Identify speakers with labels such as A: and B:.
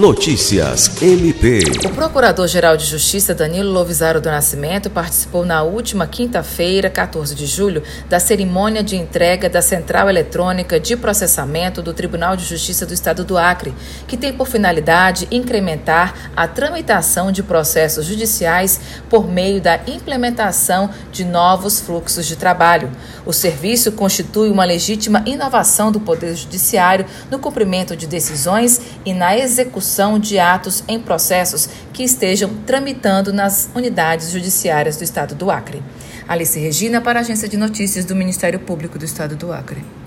A: Notícias MP.
B: O Procurador-Geral de Justiça Danilo Lovisaro do Nascimento participou na última quinta-feira, 14 de julho, da cerimônia de entrega da Central Eletrônica de Processamento do Tribunal de Justiça do Estado do Acre, que tem por finalidade incrementar a tramitação de processos judiciais por meio da implementação de novos fluxos de trabalho. O serviço constitui uma legítima inovação do Poder Judiciário no cumprimento de decisões e na execução de atos em processos que estejam tramitando nas unidades judiciárias do Estado do Acre. Alice Regina, para a Agência de Notícias do Ministério Público do Estado do Acre.